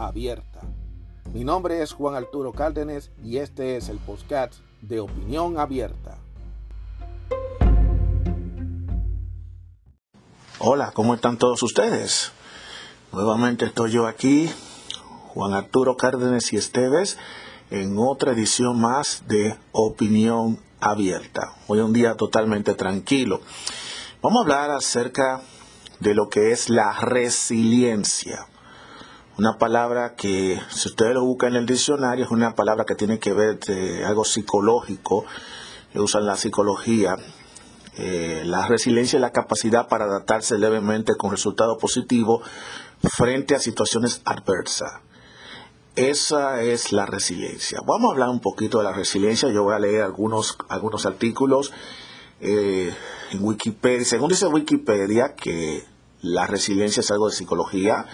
abierta. Mi nombre es Juan Arturo Cárdenas y este es el podcast de Opinión Abierta. Hola, ¿cómo están todos ustedes? Nuevamente estoy yo aquí, Juan Arturo Cárdenas y Esteves, en otra edición más de Opinión Abierta. Hoy un día totalmente tranquilo. Vamos a hablar acerca de lo que es la resiliencia. Una palabra que, si ustedes lo buscan en el diccionario, es una palabra que tiene que ver de algo psicológico, que usan la psicología. Eh, la resiliencia es la capacidad para adaptarse levemente con resultado positivo frente a situaciones adversas. Esa es la resiliencia. Vamos a hablar un poquito de la resiliencia. Yo voy a leer algunos, algunos artículos eh, en Wikipedia. Según dice Wikipedia, que la resiliencia es algo de psicología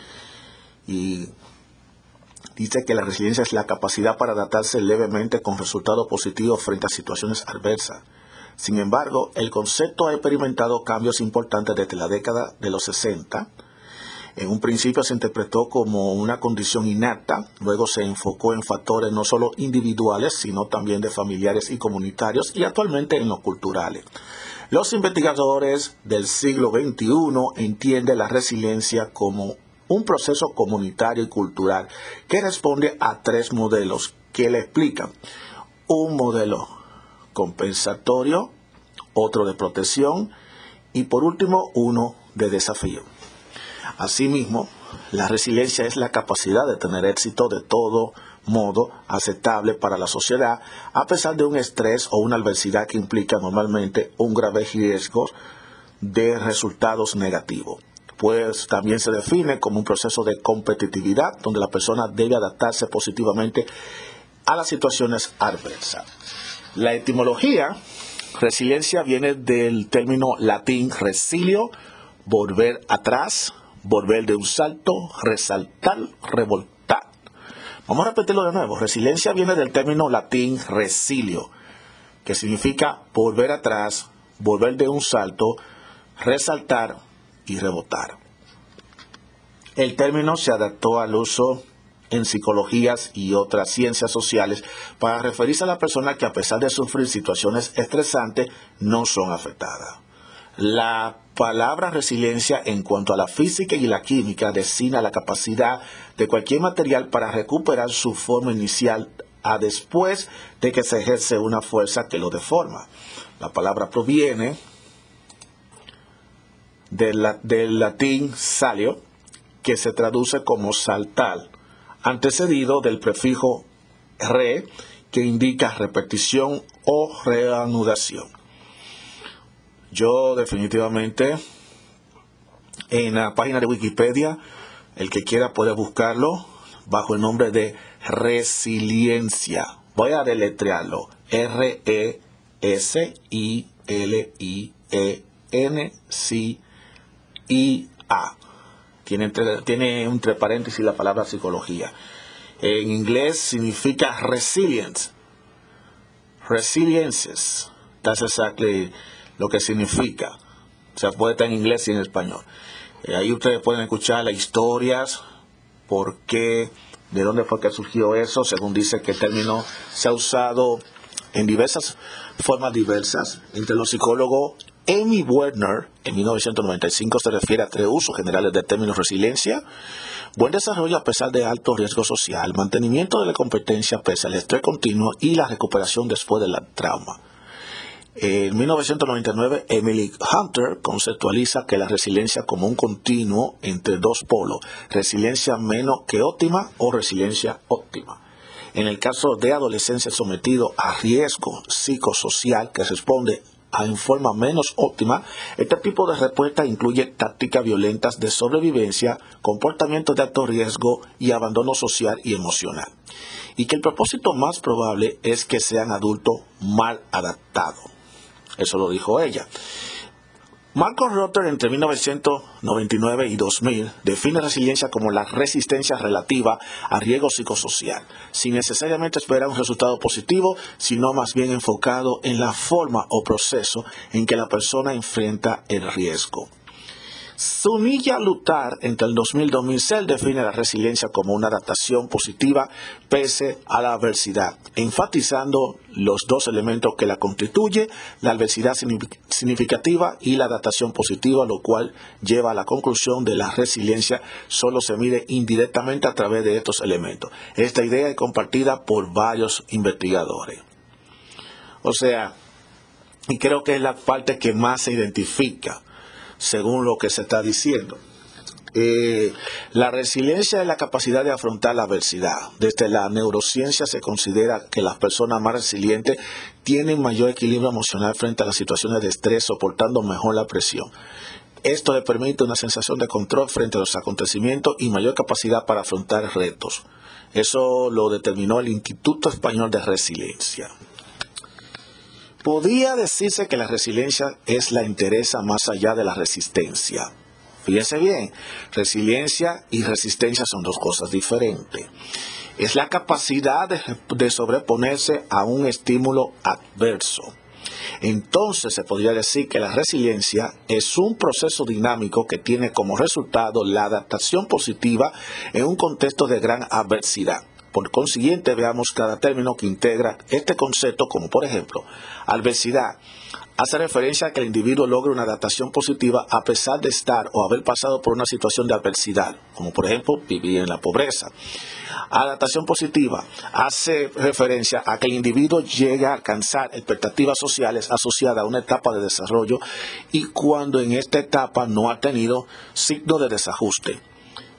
y dice que la resiliencia es la capacidad para adaptarse levemente con resultados positivos frente a situaciones adversas. Sin embargo, el concepto ha experimentado cambios importantes desde la década de los 60. En un principio se interpretó como una condición innata, luego se enfocó en factores no solo individuales, sino también de familiares y comunitarios y actualmente en los culturales. Los investigadores del siglo XXI entienden la resiliencia como un proceso comunitario y cultural que responde a tres modelos que le explican. Un modelo compensatorio, otro de protección y por último uno de desafío. Asimismo, la resiliencia es la capacidad de tener éxito de todo modo aceptable para la sociedad a pesar de un estrés o una adversidad que implica normalmente un grave riesgo de resultados negativos pues también se define como un proceso de competitividad donde la persona debe adaptarse positivamente a las situaciones adversas. La etimología, resiliencia, viene del término latín resilio, volver atrás, volver de un salto, resaltar, revoltar. Vamos a repetirlo de nuevo. Resiliencia viene del término latín resilio, que significa volver atrás, volver de un salto, resaltar, y rebotar. El término se adaptó al uso en psicologías y otras ciencias sociales para referirse a la persona que a pesar de sufrir situaciones estresantes no son afectadas. La palabra resiliencia en cuanto a la física y la química designa la capacidad de cualquier material para recuperar su forma inicial a después de que se ejerce una fuerza que lo deforma. La palabra proviene del, latín salio, que se traduce como saltar, antecedido del prefijo re, que indica repetición o reanudación. Yo definitivamente en la página de Wikipedia, el que quiera puede buscarlo bajo el nombre de resiliencia. Voy a deletrearlo. R-E-S-I-L-I-E-N-C y A. Tiene entre, tiene entre paréntesis la palabra psicología. En inglés significa resilience. Resiliences. That's exactly lo que significa. O sea, puede estar en inglés y en español. Eh, ahí ustedes pueden escuchar las historias, por qué, de dónde fue que surgió eso. Según dice que el término se ha usado en diversas formas diversas entre los psicólogos Amy Werner, en 1995, se refiere a tres usos generales del término resiliencia, buen desarrollo a pesar de alto riesgo social, mantenimiento de la competencia pese al estrés continuo y la recuperación después del trauma. En 1999, Emily Hunter conceptualiza que la resiliencia como un continuo entre dos polos, resiliencia menos que óptima o resiliencia óptima. En el caso de adolescencia sometido a riesgo psicosocial que responde en forma menos óptima, este tipo de respuesta incluye tácticas violentas de sobrevivencia, comportamientos de alto riesgo y abandono social y emocional. Y que el propósito más probable es que sean adultos mal adaptados. Eso lo dijo ella. Marco Rotter entre 1999 y 2000 define resiliencia como la resistencia relativa a riesgo psicosocial, sin necesariamente esperar un resultado positivo, sino más bien enfocado en la forma o proceso en que la persona enfrenta el riesgo. Zunilla Lutar, entre el 2000 y 2006, define la resiliencia como una adaptación positiva pese a la adversidad, enfatizando los dos elementos que la constituye, la adversidad significativa y la adaptación positiva, lo cual lleva a la conclusión de la resiliencia solo se mide indirectamente a través de estos elementos. Esta idea es compartida por varios investigadores. O sea, y creo que es la parte que más se identifica según lo que se está diciendo. Eh, la resiliencia es la capacidad de afrontar la adversidad. Desde la neurociencia se considera que las personas más resilientes tienen mayor equilibrio emocional frente a las situaciones de estrés, soportando mejor la presión. Esto le permite una sensación de control frente a los acontecimientos y mayor capacidad para afrontar retos. Eso lo determinó el Instituto Español de Resiliencia. Podría decirse que la resiliencia es la interesa más allá de la resistencia. Fíjense bien, resiliencia y resistencia son dos cosas diferentes. Es la capacidad de, sobreponerse a un estímulo adverso. Entonces se podría decir que la resiliencia es un proceso dinámico que tiene como resultado la adaptación positiva en un contexto de gran adversidad. Por consiguiente, veamos cada término que integra este concepto, como por ejemplo, adversidad. Hace referencia a que el individuo logre una adaptación positiva a pesar de estar o haber pasado por una situación de adversidad, como por ejemplo vivir en la pobreza. Adaptación positiva hace referencia a que el individuo llegue a alcanzar expectativas sociales asociadas a una etapa de desarrollo y cuando en esta etapa no ha tenido signo de desajuste.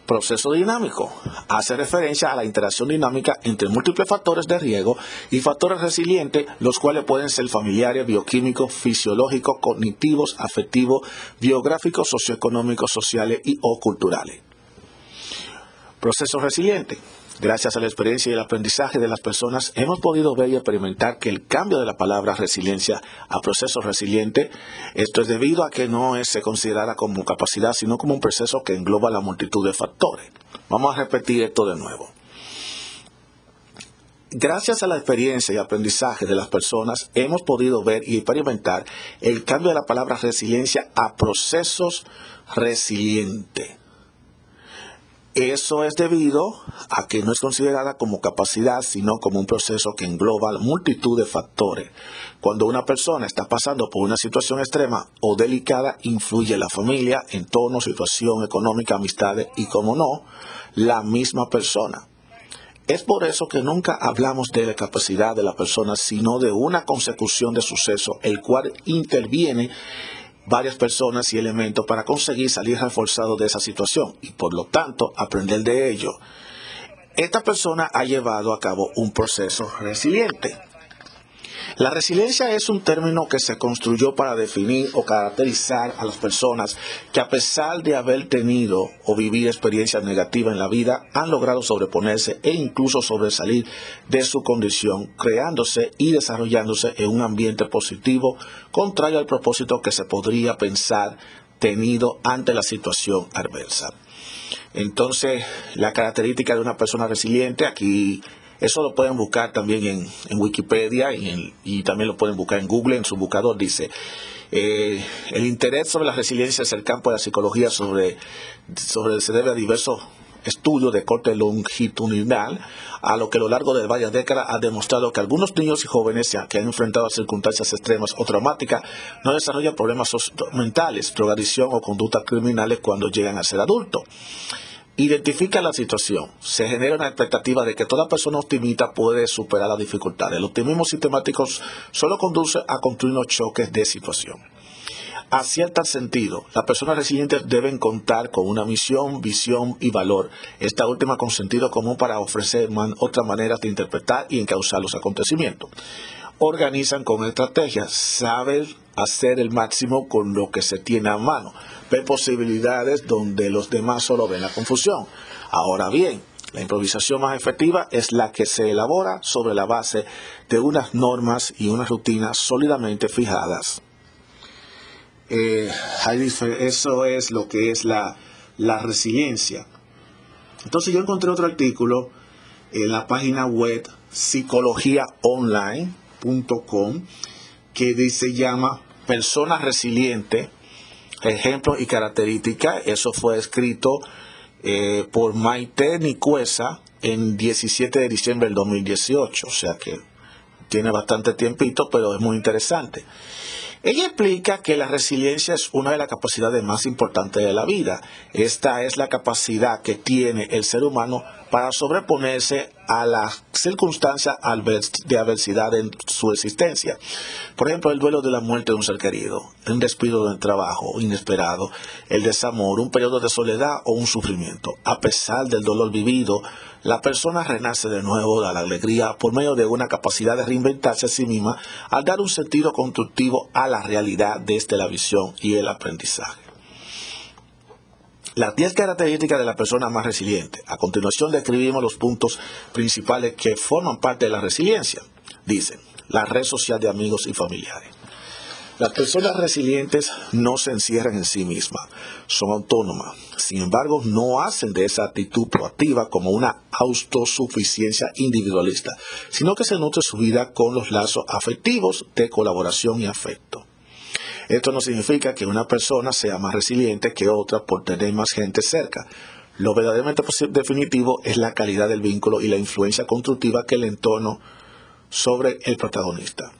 Proceso dinámico. Hace referencia a la interacción dinámica entre múltiples factores de riesgo y factores resilientes, los cuales pueden ser familiares, bioquímicos, fisiológicos, cognitivos, afectivos, biográficos, socioeconómicos, sociales y o culturales. Proceso resiliente Gracias a la experiencia y el aprendizaje de las personas, hemos podido ver y experimentar que el cambio de la palabra resiliencia a proceso resiliente, esto es debido a que no es, se considera como capacidad, sino como un proceso que engloba la multitud de factores. Vamos a repetir esto de nuevo. Gracias a la experiencia y aprendizaje de las personas, hemos podido ver y experimentar el cambio de la palabra resiliencia a procesos resilientes. Eso es debido a que no es considerada como capacidad, sino como un proceso que engloba multitud de factores. Cuando una persona está pasando por una situación extrema o delicada, influye la familia, entorno, situación económica, amistades y, como no, la misma persona. Es por eso que nunca hablamos de la capacidad de la persona, sino de una consecución de sucesos, el cual interviene varias personas y elementos para conseguir salir reforzado de esa situación y por lo tanto aprender de ello. Esta persona ha llevado a cabo un proceso resiliente. La resiliencia es un término que se construyó para definir o caracterizar a las personas que a pesar de haber tenido o vivir experiencias negativas en la vida, han logrado sobreponerse e incluso sobresalir de su condición, creándose y desarrollándose en un ambiente positivo, contrario al propósito que se podría pensar tenido ante la situación adversa. Entonces, la característica de una persona resiliente, aquí eso lo pueden buscar también en, Wikipedia y, también lo pueden buscar en Google, en su buscador. Dice, eh, el interés sobre la resiliencia es el campo de la psicología sobre, sobre se debe a diversos estudios de corte longitudinal, a lo que a lo largo de varias décadas ha demostrado que algunos niños y jóvenes que han enfrentado circunstancias extremas o traumáticas no desarrollan problemas mentales, drogadicción o conductas criminales cuando llegan a ser adultos identifica la situación. Se genera una expectativa de que toda persona optimista puede superar las dificultades. El optimismo sistemático solo conduce a construir unos choques de situación. A cierto sentido, las personas resilientes deben contar con una misión, visión y valor, esta última con sentido común para ofrecer otras maneras de interpretar y encauzar los acontecimientos. Organizan con estrategias, saben hacer el máximo con lo que se tiene a mano, ven posibilidades donde los demás solo ven la confusión. Ahora bien, la improvisación más efectiva es la que se elabora sobre la base de unas normas y unas rutinas sólidamente fijadas. Eh, eso es lo que es la, la resiliencia. Entonces yo encontré otro artículo en la página web que dice llama Persona Resiliente, ejemplos y características. Eso fue escrito eh, por Maite Nicuesa en 17 de diciembre del 2018, o sea que tiene bastante tiempito, pero es muy interesante. Ella explica que la resiliencia es una de las capacidades más importantes de la vida. Esta es la capacidad que tiene el ser humano para sobreponerse a las circunstancias de adversidad en su existencia. Por ejemplo, el duelo de la muerte de un ser querido, un despido del trabajo inesperado, el desamor, un periodo de soledad o un sufrimiento. A pesar del dolor vivido, la persona renace de nuevo de la alegría por medio de una capacidad de reinventarse a sí misma al dar un sentido constructivo a la realidad desde la visión y el aprendizaje. Las 10 características de la persona más resiliente. A continuación describimos los puntos principales que forman parte de la resiliencia. Dicen, la red social de amigos y familiares. Las personas resilientes no se encierran en sí mismas, son autónomas. Sin embargo, no hacen de esa actitud proactiva como una autosuficiencia individualista, sino que se nutre su vida con los lazos afectivos de colaboración y afecto. Esto no significa que una persona sea más resiliente que otra por tener más gente cerca. Lo verdaderamente definitivo es la calidad del vínculo y la influencia constructiva que el entorno sobre el protagonista.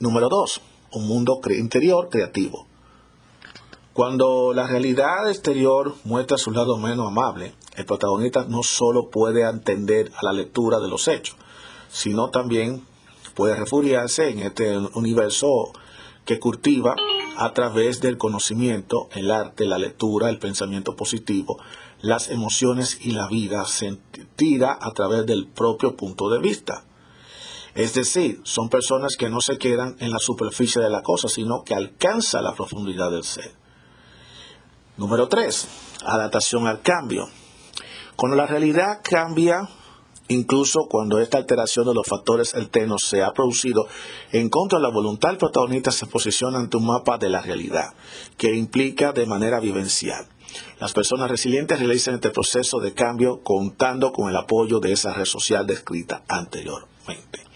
Número 2. Un mundo interior creativo. Cuando la realidad exterior muestra su lado menos amable, el protagonista no solo puede entender a la lectura de los hechos, sino también puede refugiarse en este universo que cultiva a través del conocimiento, el arte, la lectura, el pensamiento positivo, las emociones y la vida sentida a través del propio punto de vista. Es decir, son personas que no se quedan en la superficie de la cosa, sino que alcanzan la profundidad del ser. Número 3. Adaptación al cambio. Cuando la realidad cambia, Incluso cuando esta alteración de los factores alternos se ha producido en contra de la voluntad, el protagonista se posiciona ante un mapa de la realidad, que implica de manera vivencial. Las personas resilientes realizan este proceso de cambio contando con el apoyo de esa red social descrita anteriormente.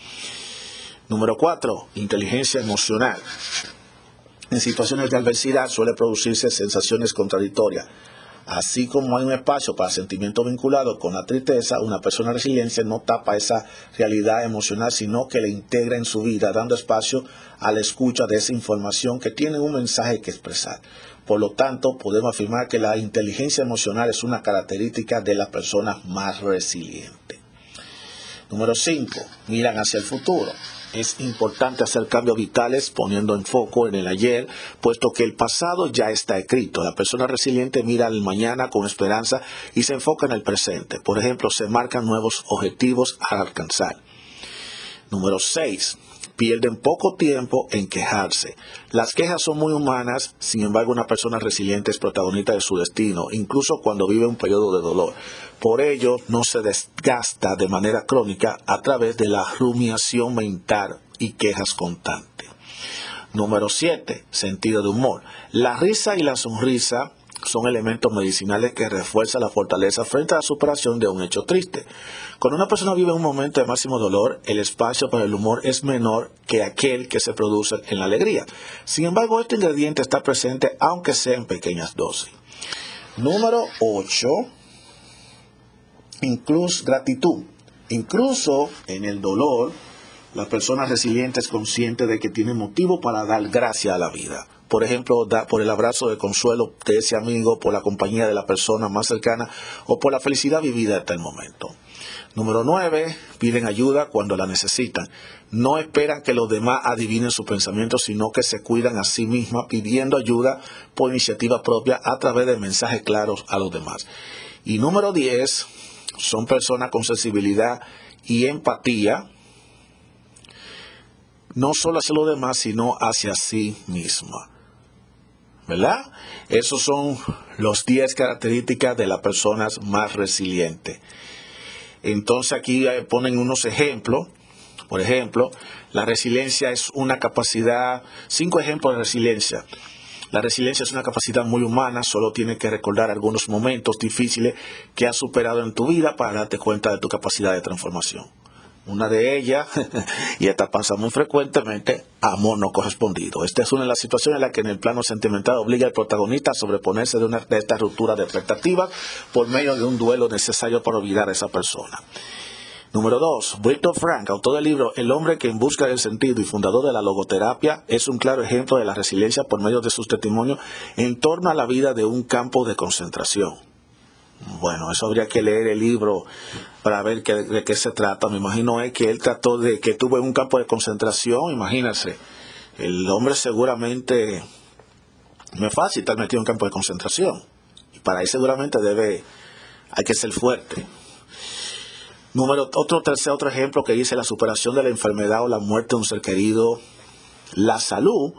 Número 4. Inteligencia emocional. En situaciones de adversidad suele producirse sensaciones contradictorias Así como hay un espacio para sentimientos vinculados con la tristeza, una persona resiliente no tapa esa realidad emocional, sino que la integra en su vida, dando espacio a la escucha de esa información que tiene un mensaje que expresar. Por lo tanto, podemos afirmar que la inteligencia emocional es una característica de las personas más resilientes. Número 5. Miran hacia el futuro es importante hacer cambios vitales poniendo en foco en el ayer, puesto que el pasado ya está escrito. La persona resiliente mira al mañana con esperanza y se enfoca en el presente. Por ejemplo, se marcan nuevos objetivos a alcanzar. Número 6 pierden poco tiempo en quejarse. Las quejas son muy humanas, sin embargo una persona resiliente es protagonista de su destino, incluso cuando vive un periodo de dolor. Por ello no se desgasta de manera crónica a través de la rumiación mental y quejas constantes. Número 7. Sentido de humor. La risa y la sonrisa son elementos medicinales que refuerzan la fortaleza frente a la superación de un hecho triste. Cuando una persona vive un momento de máximo dolor, el espacio para el humor es menor que aquel que se produce en la alegría. Sin embargo, este ingrediente está presente aunque sea en pequeñas dosis. Número 8. Incluso gratitud. Incluso en el dolor, la persona resiliente es consciente de que tiene motivo para dar gracias a la vida por ejemplo, por el abrazo de consuelo de ese amigo, por la compañía de la persona más cercana o por la felicidad vivida hasta el momento. Número 9. Piden ayuda cuando la necesitan. No esperan que los demás adivinen sus pensamientos, sino que se cuidan a sí mismas pidiendo ayuda por iniciativa propia a través de mensajes claros a los demás. Y número 10. Son personas con sensibilidad y empatía no solo hacia los demás, sino hacia sí misma. ¿Verdad? Esos son los 10 características de las personas más resilientes. Entonces aquí eh, ponen unos ejemplos. Por ejemplo, la resiliencia es una capacidad, cinco ejemplos de resiliencia. La resiliencia es una capacidad muy humana, solo tienes que recordar algunos momentos difíciles que has superado en tu vida para darte cuenta de tu capacidad de transformación. Una de ellas, y esta pasa muy frecuentemente, amor no correspondido. Esta es una de las situaciones en las que en el plano sentimental obliga al protagonista a sobreponerse de, una, de esta ruptura de expectativas por medio de un duelo necesario para olvidar a esa persona. Número 2. Víctor Frank, autor del libro El hombre que en busca del sentido y fundador de la logoterapia, es un claro ejemplo de la resiliencia por medio de sus testimonios en torno a la vida de un campo de concentración. Bueno, eso habría que leer el libro para ver de qué se trata. Me imagino es que él trató de que tuvo un campo de concentración, imagínense. El hombre seguramente no es fácil estar metido en un campo de concentración. Y para ahí seguramente debe, hay que ser fuerte. Número, otro tercer otro ejemplo que dice la superación de la enfermedad o la muerte de un ser querido, la salud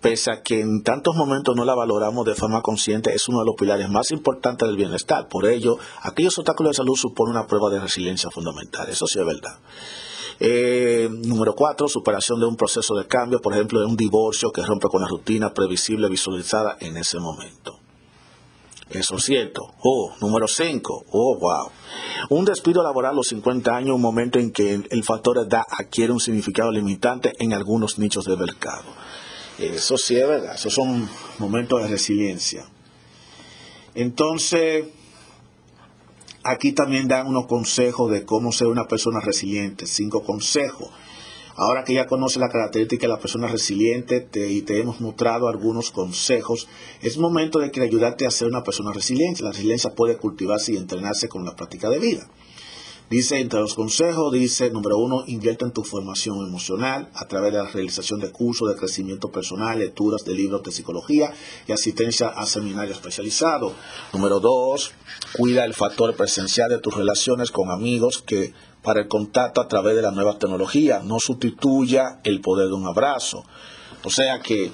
pese a que en tantos momentos no la valoramos de forma consciente, es uno de los pilares más importantes del bienestar. Por ello, aquellos obstáculos de salud suponen una prueba de resiliencia fundamental. Eso sí es verdad. Eh, número cuatro, superación de un proceso de cambio, por ejemplo, de un divorcio que rompe con la rutina previsible visualizada en ese momento. Eso es cierto. Oh, número cinco. Oh, wow. Un despido laboral a los 50 años, un momento en que el factor edad adquiere un significado limitante en algunos nichos de mercado. Eso sí es verdad, esos son momentos de resiliencia. Entonces, aquí también dan unos consejos de cómo ser una persona resiliente, cinco consejos. Ahora que ya conoces la característica de la persona resiliente y te hemos mostrado algunos consejos, es momento de que ayudarte a ser una persona resiliente. La resiliencia puede cultivarse y entrenarse con la práctica de vida. Dice, entre los consejos, dice, número uno, invierte en tu formación emocional a través de la realización de cursos de crecimiento personal, lecturas de libros de psicología y asistencia a seminarios especializados. Número dos, cuida el factor presencial de tus relaciones con amigos que para el contacto a través de la nueva tecnología no sustituya el poder de un abrazo. O sea que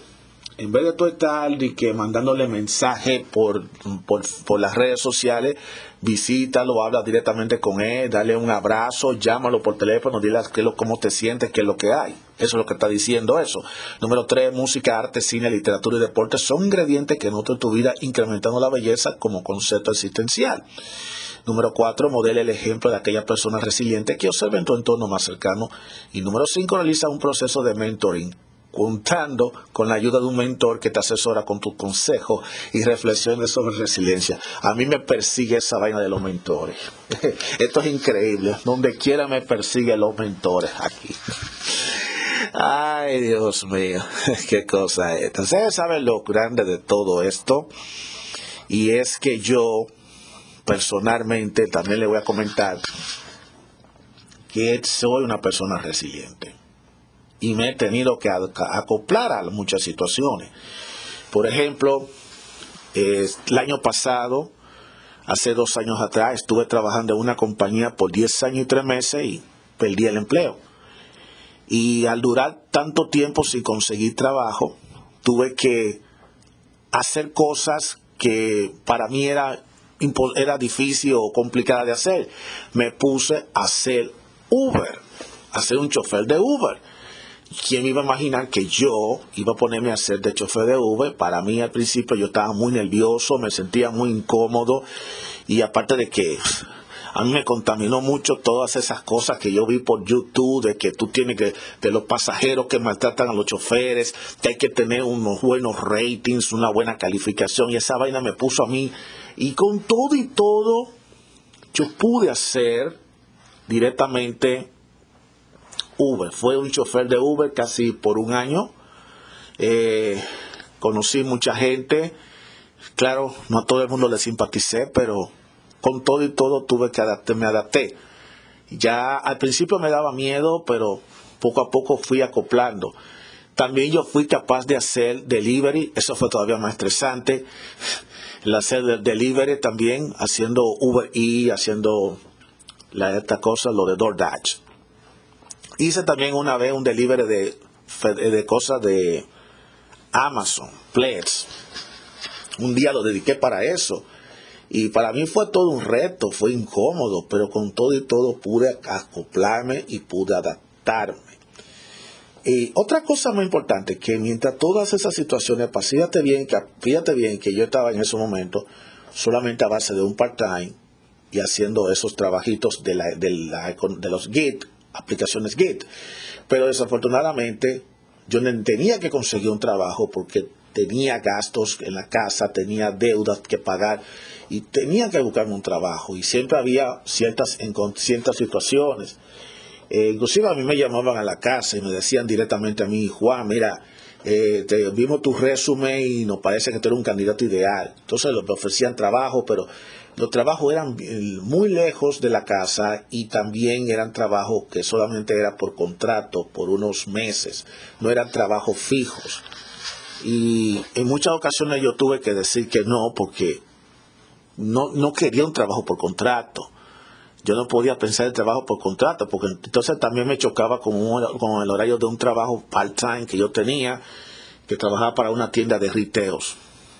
en vez de tú estar y que mandándole mensaje por, por, las redes sociales, visítalo, habla directamente con él, dale un abrazo, llámalo por teléfono, dile qué lo, cómo te sientes, qué es lo que hay. Eso es lo que está diciendo eso. Número tres, música, arte, cine, literatura y deporte son ingredientes que nutren tu vida incrementando la belleza como concepto existencial. Número cuatro, modela el ejemplo de aquella persona resiliente que observa en tu entorno más cercano. Y número cinco, realiza un proceso de mentoring contando con la ayuda de un mentor que te asesora con tus consejos y reflexiones sobre resiliencia. A mí me persigue esa vaina de los mentores. Esto es increíble. Donde quiera me persigue los mentores aquí. Ay, Dios mío, qué cosa es. Ustedes saben lo grande de todo esto. Y es que yo, personalmente, también le voy a comentar que soy una persona resiliente y me he tenido que acoplar a muchas situaciones. Por ejemplo, el año pasado, hace dos años atrás, estuve trabajando en una compañía por 10 años y 3 meses y perdí el empleo. Y al durar tanto tiempo sin conseguir trabajo, tuve que hacer cosas que para mí era, era difícil o complicada de hacer. Me puse a hacer Uber, a ser un chofer de Uber ¿quién iba a imaginar que yo iba a ponerme a hacer de chofer de Uber? Para mí al principio yo estaba muy nervioso, me sentía muy incómodo y aparte de que a mí me contaminó mucho todas esas cosas que yo vi por YouTube, de que tú tienes que, de los pasajeros que maltratan a los choferes, que hay que tener unos buenos ratings, una buena calificación, y esa vaina me puso a mí. Y con todo y todo, yo pude hacer directamente Uber. Fue un chofer de Uber casi por un año. Eh, conocí mucha gente. Claro, no a todo el mundo le simpaticé, pero con todo y todo tuve que adaptarme, me adapté. Ya al principio me daba miedo, pero poco a poco fui acoplando. También yo fui capaz de hacer delivery, eso fue todavía más estresante. El hacer delivery también, haciendo Uber y haciendo la, esta cosa, lo de DoorDash. Hice también una vez un delivery de de cosas de Amazon, Plex. Un día lo dediqué para eso. Y para mí fue todo un reto, fue incómodo, pero con todo y todo pude acoplarme y pude adaptarme. Y otra cosa muy importante, que mientras todas esas situaciones pasan, fíjate bien, que, fíjate bien que yo estaba en ese momento solamente a base de un part-time y haciendo esos trabajitos de, la, de, de los Git, aplicaciones Git. Pero desafortunadamente yo tenía que conseguir un trabajo porque tenía gastos en la casa, tenía deudas que pagar y tenía que buscarme un trabajo y siempre había ciertas, ciertas situaciones. Eh, inclusive a mí me llamaban a la casa y me decían directamente a mí, Juan, mira, eh, te vimos tu resumen y nos parece que tú eres un candidato ideal. Entonces me ofrecían trabajo, pero los trabajos eran muy lejos de la casa y también eran trabajos que solamente era por contrato, por unos meses, no eran trabajos fijos. Y en muchas ocasiones yo tuve que decir que no porque no, no quería un trabajo por contrato. Yo no podía pensar el trabajo por contrato, porque entonces también me chocaba con, con el horario de un trabajo part-time que yo tenía, que trabajaba para una tienda de riteos.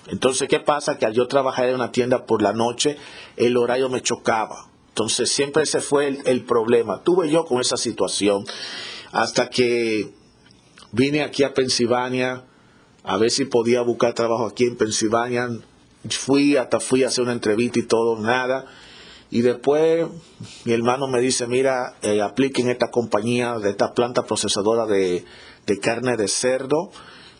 Entonces, ¿qué pasa? Que al yo trabajar en una tienda por la noche, el horario me chocaba. Entonces, siempre ese fue el, el problema. Tuve yo con esa situación hasta que vine aquí a Pensilvania a ver si podía buscar trabajo aquí en Pensilvania fui, hasta fui a hacer una entrevista y todo, nada. Y después mi hermano me dice, mira, eh, aplique en esta compañía, de esta planta procesadora de, carne de cerdo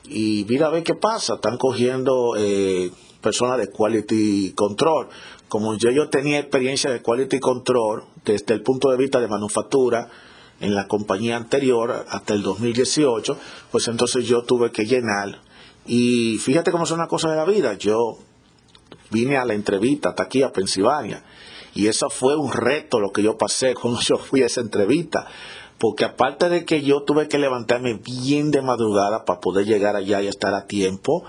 y mira a ver qué pasa. Están cogiendo eh, personas de quality control. Como yo, yo tenía experiencia de quality control desde el punto de vista de manufactura en la compañía anterior hasta el 2018, pues entonces yo tuve que llenar. Y fíjate cómo son las cosas de la vida. Yo vine a la entrevista hasta aquí a Pensilvania. Y eso fue un reto lo que yo pasé cuando yo fui a esa entrevista. Porque aparte de que yo tuve que levantarme bien de madrugada para poder llegar allá y estar a tiempo,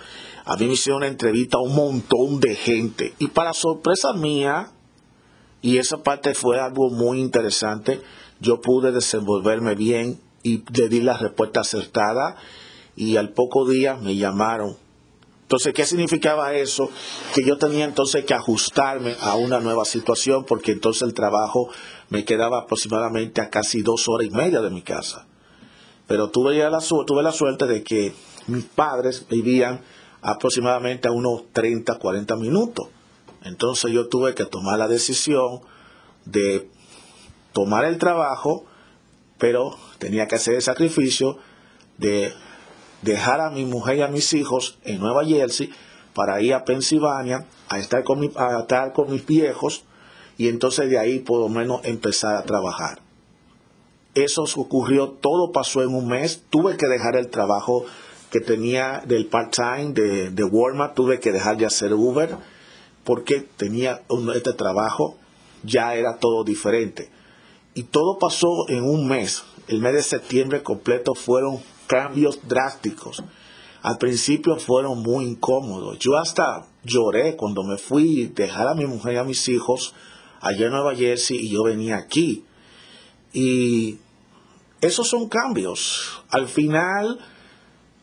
a mí me hicieron una entrevista a un montón de gente. Y para sorpresa mía, y esa parte fue algo muy interesante, yo pude desenvolverme bien y le di la respuesta acertada. Y al poco día me llamaron entonces, ¿qué significaba eso? Que yo tenía entonces que ajustarme a una nueva situación porque entonces el trabajo me quedaba aproximadamente a casi dos horas y media de mi casa. Pero tuve, la, tuve la suerte de que mis padres vivían aproximadamente a unos 30, 40 minutos. Entonces yo tuve que tomar la decisión de tomar el trabajo, pero tenía que hacer el sacrificio de dejar a mi mujer y a mis hijos en Nueva Jersey para ir a Pensilvania a estar con, mi, a estar con mis viejos y entonces de ahí por lo menos empezar a trabajar. Eso ocurrió, todo pasó en un mes. Tuve que dejar el trabajo que tenía del part-time de, de Walmart, tuve que dejar de hacer Uber porque tenía este trabajo, ya era todo diferente. Y todo pasó en un mes. El mes de septiembre completo fueron cambios drásticos. Al principio fueron muy incómodos. Yo hasta lloré cuando me fui a dejar a mi mujer y a mis hijos allá en Nueva Jersey y yo venía aquí. Y esos son cambios. Al final,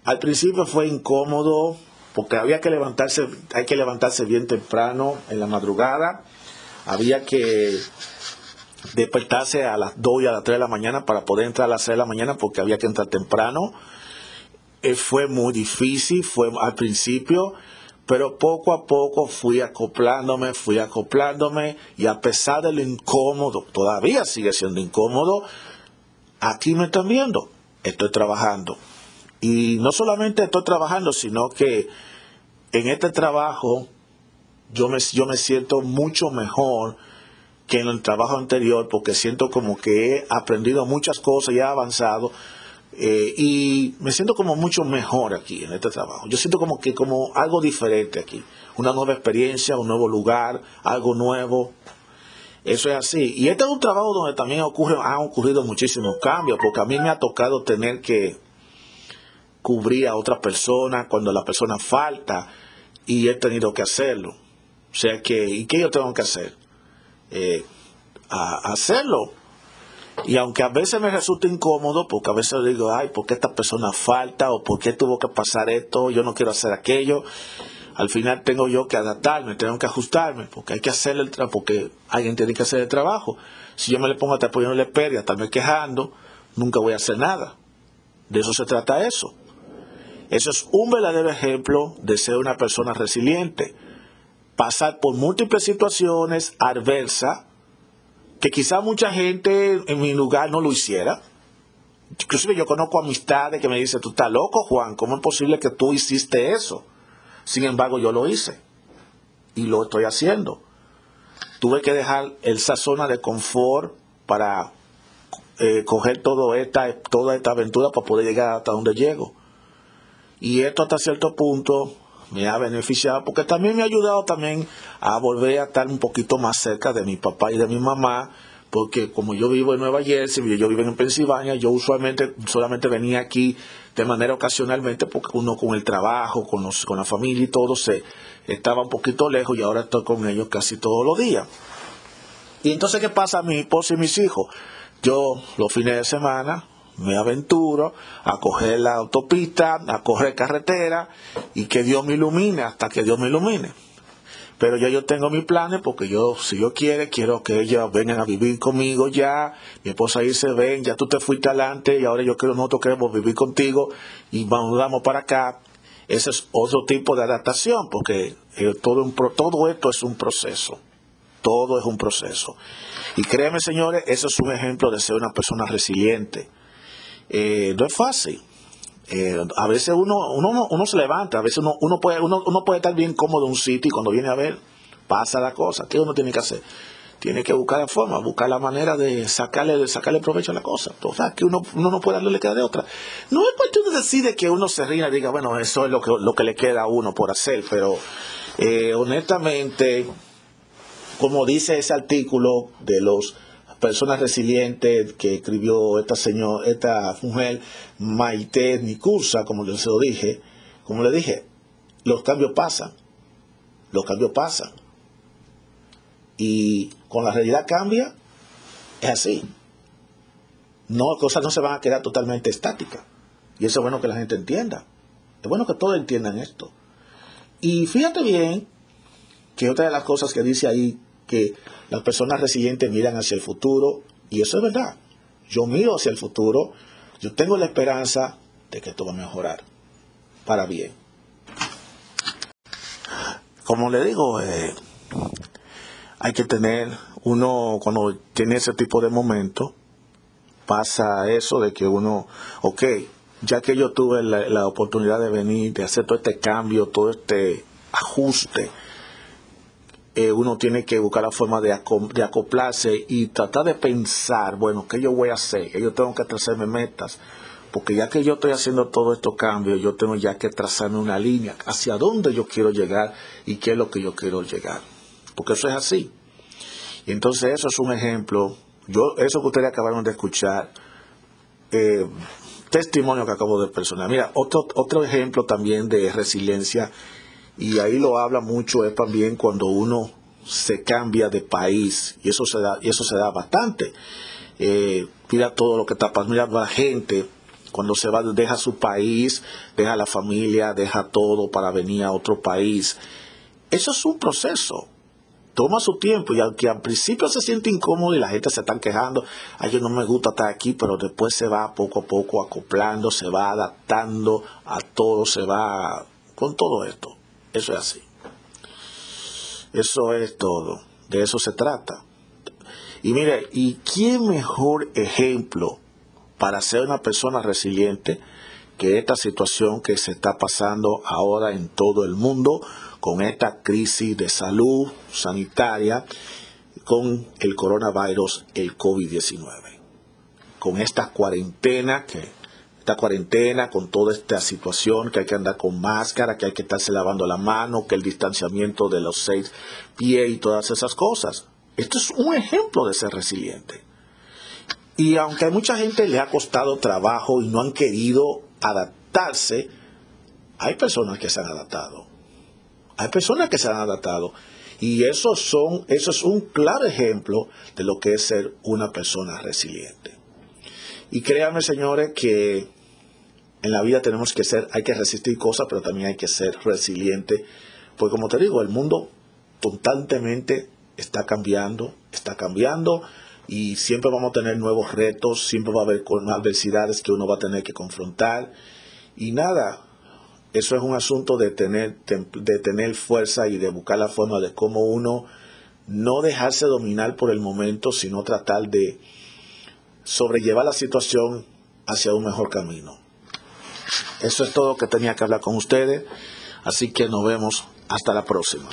al principio fue incómodo porque había que levantarse, hay que levantarse bien temprano en la madrugada. Había que despertarse a las 2 y a las 3 de la mañana para poder entrar a las 6 de la mañana porque había que entrar temprano. Eh, fue muy difícil, fue al principio, pero poco a poco fui acoplándome, fui acoplándome y a pesar de lo incómodo, todavía sigue siendo incómodo, aquí me están viendo, estoy trabajando. Y no solamente estoy trabajando, sino que en este trabajo yo me, yo me siento mucho mejor que en el trabajo anterior porque siento como que he aprendido muchas cosas y he avanzado eh, y me siento como mucho mejor aquí en este trabajo. Yo siento como que como algo diferente aquí, una nueva experiencia, un nuevo lugar, algo nuevo. Eso es así. Y este es un trabajo donde también ocurre, han ocurrido muchísimos cambios, porque a mí me ha tocado tener que cubrir a otra persona cuando la persona falta y he tenido que hacerlo. O sea que, ¿y qué yo tengo que hacer? Eh, hacerlo. Y aunque a veces me resulta incómodo, porque a veces digo, ay, ¿por qué esta persona falta? ¿O por qué tuvo que pasar esto? Yo no quiero hacer aquello. Al final tengo yo que adaptarme, tengo que ajustarme, porque hay que hacer el trabajo, porque alguien tiene que hacer el trabajo. Si yo me le pongo a estar poniéndole pérdida, estarme quejando, nunca voy a hacer nada. De eso se trata eso. Eso es un verdadero ejemplo de ser una persona resiliente. Pasar por múltiples situaciones adversas que quizá mucha gente en mi lugar no lo hiciera. Inclusive yo conozco amistades que me dicen, tú estás loco, Juan, ¿cómo es posible que tú hiciste eso? Sin embargo, yo lo hice y lo estoy haciendo. Tuve que dejar esa zona de confort para eh, coger todo esta, toda esta aventura para poder llegar hasta donde llego. Y esto hasta cierto punto me ha beneficiado porque también me ha ayudado también a volver a estar un poquito más cerca de mi papá y de mi mamá porque como yo vivo en Nueva Jersey, yo vivo en Pensilvania, yo usualmente solamente venía aquí de manera ocasionalmente porque uno con el trabajo, con, con la familia y todo se estaba un poquito lejos y ahora estoy con ellos casi todos los días. Y entonces, ¿qué pasa a mi esposa y mis hijos? Yo los fines de semana me aventuro a coger la autopista, a coger carretera y que Dios me ilumine hasta que Dios me ilumine. Pero ya yo tengo mis planes porque yo, si yo quiere, quiero que ellas vengan a vivir conmigo ya. Mi esposa dice, ven, ya tú te fuiste adelante y ahora yo quiero, nosotros queremos vivir contigo y vamos para acá. Ese es otro tipo de adaptación porque eh, todo, un, todo esto es un proceso. Todo es un proceso. Y créeme, señores, eso es un ejemplo de ser una persona resiliente eh, no es fácil. Eh, a veces uno, uno, uno se levanta, a veces uno, uno, puede, uno, uno puede estar bien cómodo en un sitio y cuando viene a ver, pasa la cosa. ¿Qué uno tiene que hacer? Tiene que buscar la forma, buscar la manera de sacarle, de sacarle provecho a la cosa. O sea, que uno, uno no puede darle le queda de otra. No es cuestión de decide que uno se ría y diga, bueno, eso es lo que, lo que le queda a uno por hacer, pero eh, honestamente, como dice ese artículo de los personas resilientes que escribió esta señor, esta mujer, Maite Nicursa, como yo dije, como le dije, los cambios pasan, los cambios pasan. Y con la realidad cambia, es así. No, cosas no se van a quedar totalmente estáticas. Y eso es bueno que la gente entienda. Es bueno que todos entiendan esto. Y fíjate bien que otra de las cosas que dice ahí que las personas resilientes miran hacia el futuro y eso es verdad. Yo miro hacia el futuro, yo tengo la esperanza de que esto va a mejorar para bien. Como le digo, eh, hay que tener, uno cuando tiene ese tipo de momento, pasa eso de que uno, ok, ya que yo tuve la, la oportunidad de venir, de hacer todo este cambio, todo este ajuste, eh, uno tiene que buscar la forma de, acoplarse y tratar de pensar, bueno, ¿qué yo voy a hacer? Yo tengo que trazarme metas, porque ya que yo estoy haciendo todos estos cambios, yo tengo ya que trazarme una línea hacia dónde yo quiero llegar y qué es lo que yo quiero llegar. Porque eso es así. Y entonces eso es un ejemplo, yo eso que ustedes acabaron de escuchar, eh, testimonio que acabo de personar. Mira, otro, otro ejemplo también de resiliencia y ahí lo habla mucho es también cuando uno se cambia de país y eso se da, y eso se da bastante. Eh, mira todo lo que está pasando, mira la gente cuando se va, deja su país, deja la familia, deja todo para venir a otro país. Eso es un proceso. Toma su tiempo y aunque al principio se siente incómodo y la gente se está quejando, ay, yo no me gusta estar aquí, pero después se va poco a poco acoplando, se va adaptando a todo, se va con todo esto. Eso es así. Eso es todo. De eso se trata. Y mire, ¿y quién mejor ejemplo para ser una persona resiliente que esta situación que se está pasando ahora en todo el mundo con esta crisis de salud sanitaria con el coronavirus, el COVID-19? Con esta cuarentena que esta cuarentena, con toda esta situación, que hay que andar con máscara, que hay que estarse lavando la mano, que el distanciamiento de los seis pies y todas esas cosas. Esto es un ejemplo de ser resiliente. Y aunque a mucha gente le ha costado trabajo y no han querido adaptarse, hay personas que se han adaptado. Hay personas que se han adaptado. Y eso, son, eso es un claro ejemplo de lo que es ser una persona resiliente. Y créanme, señores, que en la vida tenemos que ser, hay que resistir cosas, pero también hay que ser resiliente. Porque como te digo, el mundo constantemente está cambiando, está cambiando y siempre vamos a tener nuevos retos, siempre va a haber adversidades que uno va a tener que confrontar. Y nada, eso es un asunto de tener, de tener fuerza y de buscar la forma de cómo uno no dejarse dominar por el momento, sino tratar de sobrellevar la situación hacia un mejor camino. Eso es todo que tenía que hablar con ustedes, así que nos vemos hasta la próxima.